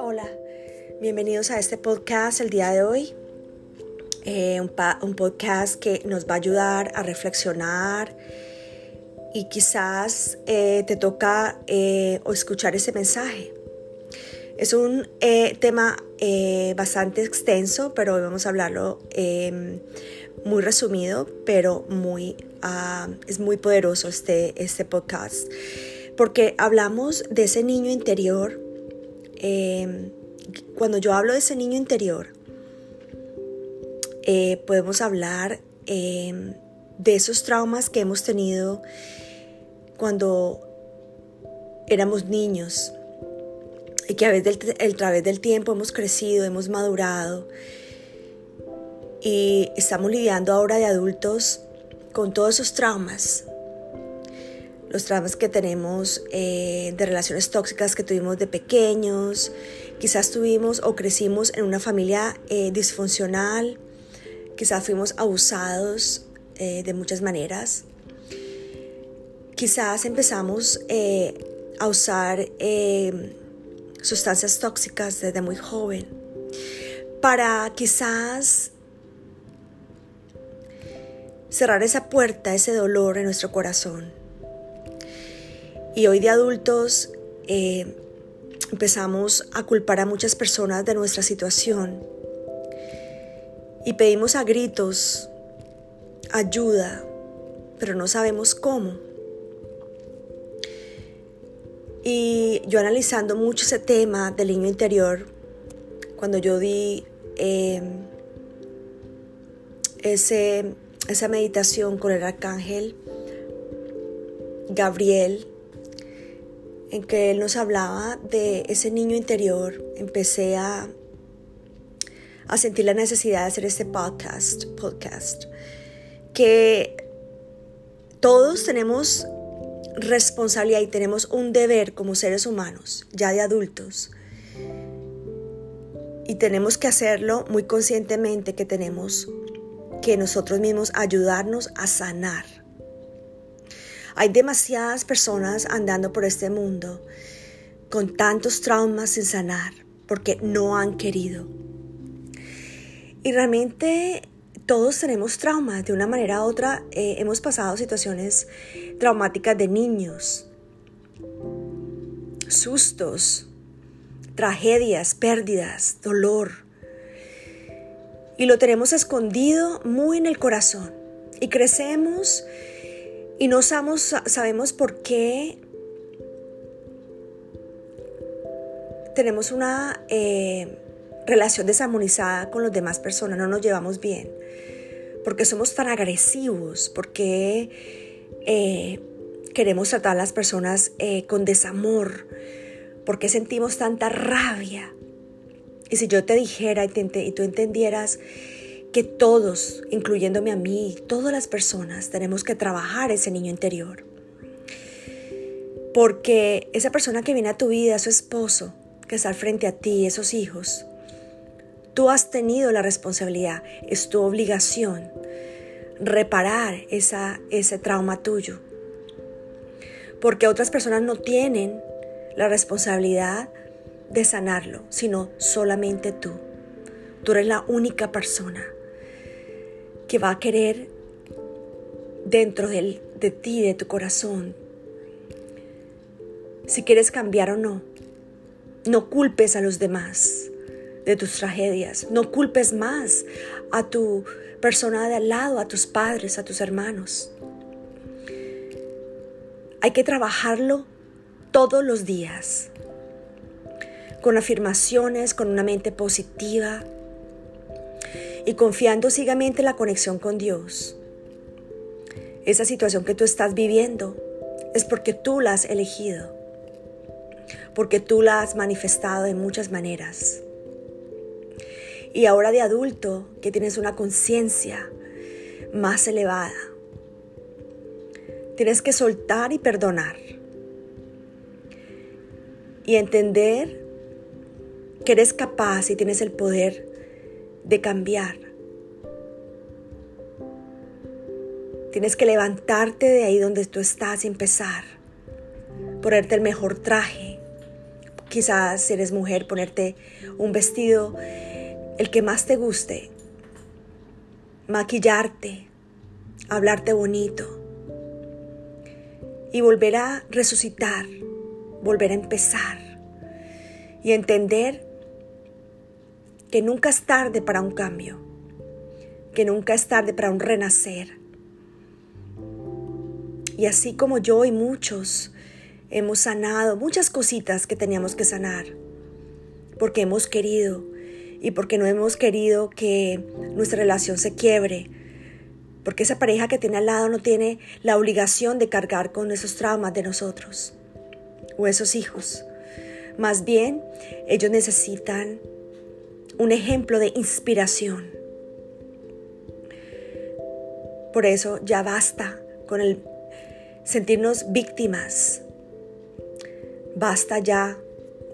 Hola, bienvenidos a este podcast el día de hoy. Eh, un, podcast que nos va a ayudar a reflexionar y quizás eh, te toca eh, escuchar ese mensaje. Es un tema bastante extenso, pero hoy vamos a hablarlo muy resumido, pero muy, ah, es muy poderoso este, este podcast, porque hablamos de ese niño interior. Em, cuando yo hablo de ese niño interior, eh, podemos hablar em, de esos traumas que hemos tenido cuando éramos niños y que a través del tiempo hemos crecido, hemos madurado y estamos lidiando ahora de adultos con todos esos traumas. Los traumas que tenemos eh, de relaciones tóxicas que tuvimos de pequeños, quizás tuvimos o crecimos en una familia eh, disfuncional, Quizás fuimos abusados eh, de muchas maneras. Quizás empezamos a usar sustancias tóxicas desde muy joven para quizás cerrar esa puerta, ese dolor en nuestro corazón. Y hoy de adultos empezamos a culpar a muchas personas de nuestra situación y pedimos a gritos ayuda, pero no sabemos cómo. Y yo analizando mucho ese tema del niño interior, cuando yo di em, ese, esa meditación con el arcángel Gabriel, en que él nos hablaba de ese niño interior, empecé a a sentir la necesidad de hacer este podcast, podcast, que todos tenemos responsabilidad y tenemos un deber como seres humanos, ya de adultos. Y tenemos que hacerlo muy conscientemente que tenemos que nosotros mismos ayudarnos a sanar. Hay demasiadas personas andando por este mundo con tantos traumas sin sanar porque no han querido. Y realmente todos tenemos traumas, de una manera u otra eh, hemos pasado situaciones traumáticas de niños, sustos, tragedias, pérdidas, dolor. Y lo tenemos escondido muy en el corazón. Y crecemos y no sabemos, por qué tenemos una... Eh, relación desarmonizada con las demás personas, no nos llevamos bien, porque somos tan agresivos, porque eh, queremos tratar a las personas eh, con desamor, porque sentimos tanta rabia. Y si yo te dijera y, y tú entendieras que todos, incluyéndome a mí, todas las personas, tenemos que trabajar ese niño interior. Porque esa persona que viene a tu vida, su esposo, que está frente a ti, esos hijos, Tú has tenido la responsabilidad, es tu obligación reparar esa, ese trauma tuyo. Porque otras personas no tienen la responsabilidad de sanarlo, sino solamente tú. Tú eres la única persona que va a querer dentro de, de ti, de tu corazón, si quieres cambiar o no. No culpes a los demás de tus tragedias. No culpes más a tu persona de al lado, a tus padres, a tus hermanos. Hay que trabajarlo todos los días, con afirmaciones, con una mente positiva y confiando ciegamente en la conexión con Dios. Esa situación que tú estás viviendo es porque tú la has elegido, porque tú la has manifestado de muchas maneras. Y ahora de adulto, que tienes una conciencia más elevada, tienes que soltar y perdonar. Y entender que eres capaz y tienes el poder de cambiar. Tienes que levantarte de ahí donde tú estás y empezar ponerte el mejor traje. Quizás si eres mujer, ponerte un vestido, el que más te guste. Maquillarte, hablarte bonito. Y volver a resucitar, volver a empezar. Y entender que nunca es tarde para un cambio, que nunca es tarde para un renacer. Y así como yo y muchos hemos sanado muchas cositas que teníamos que sanar, porque hemos querido y porque no hemos querido que nuestra relación se quiebre, porque esa pareja que tiene al lado no tiene la obligación de cargar con esos traumas de nosotros o esos hijos. Más bien, ellos necesitan un ejemplo de inspiración. Por eso ya basta con el sentirnos víctimas. Basta ya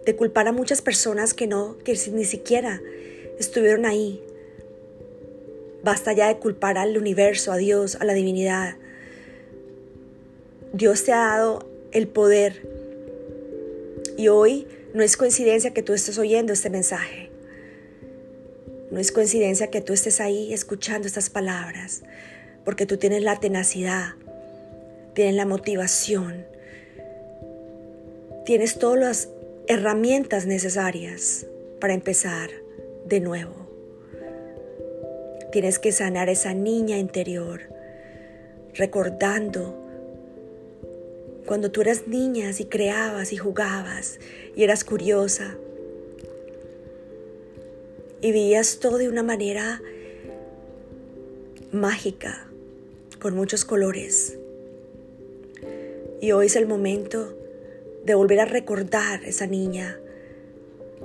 de culpar a muchas personas que no, que ni siquiera estuvieron ahí. Basta ya de culpar al universo, a Dios, a la divinidad. Dios te ha dado el poder. Y hoy no es coincidencia que tú estés oyendo este mensaje. No es coincidencia que tú estés ahí escuchando estas palabras, porque tú tienes la tenacidad, tienes la motivación, tienes todas las herramientas necesarias para empezar de nuevo. Tienes que sanar esa niña interior, recordando cuando tú eras niña y creabas y jugabas y eras curiosa y veías todo de una manera mágica, con muchos colores. Y hoy es el momento de volver a recordar esa niña,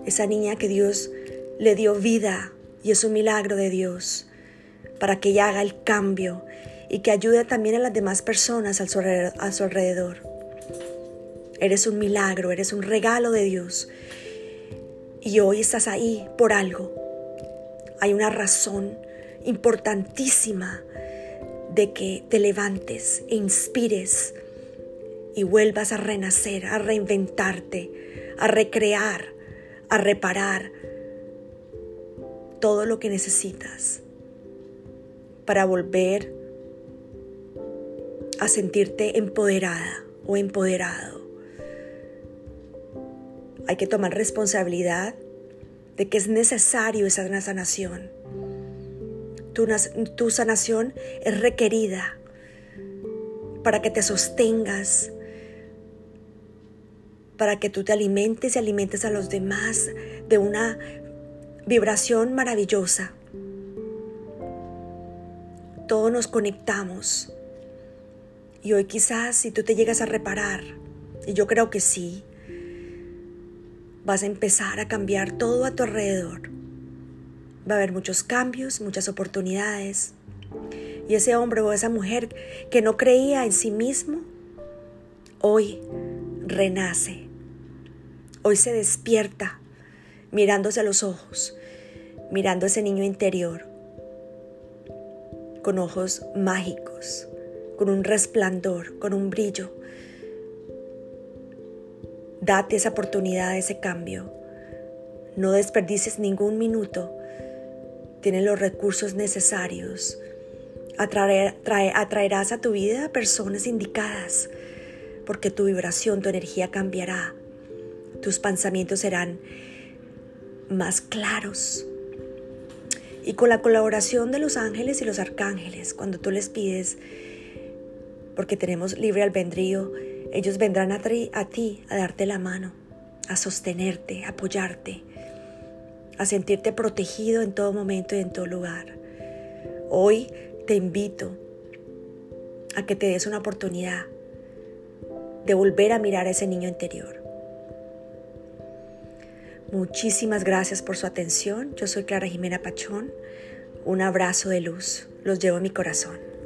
esa niña que Dios le dio vida y es un milagro de Dios para que ella haga el cambio y que ayude también a las demás personas a su alrededor. Eres un milagro, eres un regalo de Dios. Y hoy estás ahí por algo hay una razón importantísima de que te levantes e inspires y vuelvas a renacer, a reinventarte, a recrear, a reparar todo lo que necesitas para volver a sentirte empoderada o empoderado. Hay que tomar responsabilidad de que es necesario esa sanación. Tu, tu sanación es requerida para que te sostengas, para que tú te alimentes y alimentes a los demás de una vibración maravillosa. Todos nos conectamos. Y hoy quizás si tú te llegas a reparar, y yo creo que sí, vas a empezar a cambiar todo a tu alrededor. Va a haber muchos cambios, muchas oportunidades. Y ese hombre o esa mujer que no creía en sí mismo, hoy renace. Hoy se despierta mirándose a los ojos, mirando a ese niño interior, con ojos mágicos, con un resplandor, con un brillo Date esa oportunidad, ese cambio. No desperdices ningún minuto. Tienes los recursos necesarios. atraerás a tu vida a personas indicadas, porque tu vibración, tu energía cambiará. Tus pensamientos serán más claros. Y con la colaboración de los ángeles y los arcángeles, cuando tú les pides, porque tenemos libre albedrío, ellos vendrán a, ti a darte la mano, a sostenerte, a apoyarte, a sentirte protegido en todo momento y en todo lugar. Hoy te invito a que te des una oportunidad de volver a mirar a ese niño interior. Muchísimas gracias por su atención. Yo soy Clara Jimena Pachón. Un abrazo de luz. Los llevo en mi corazón.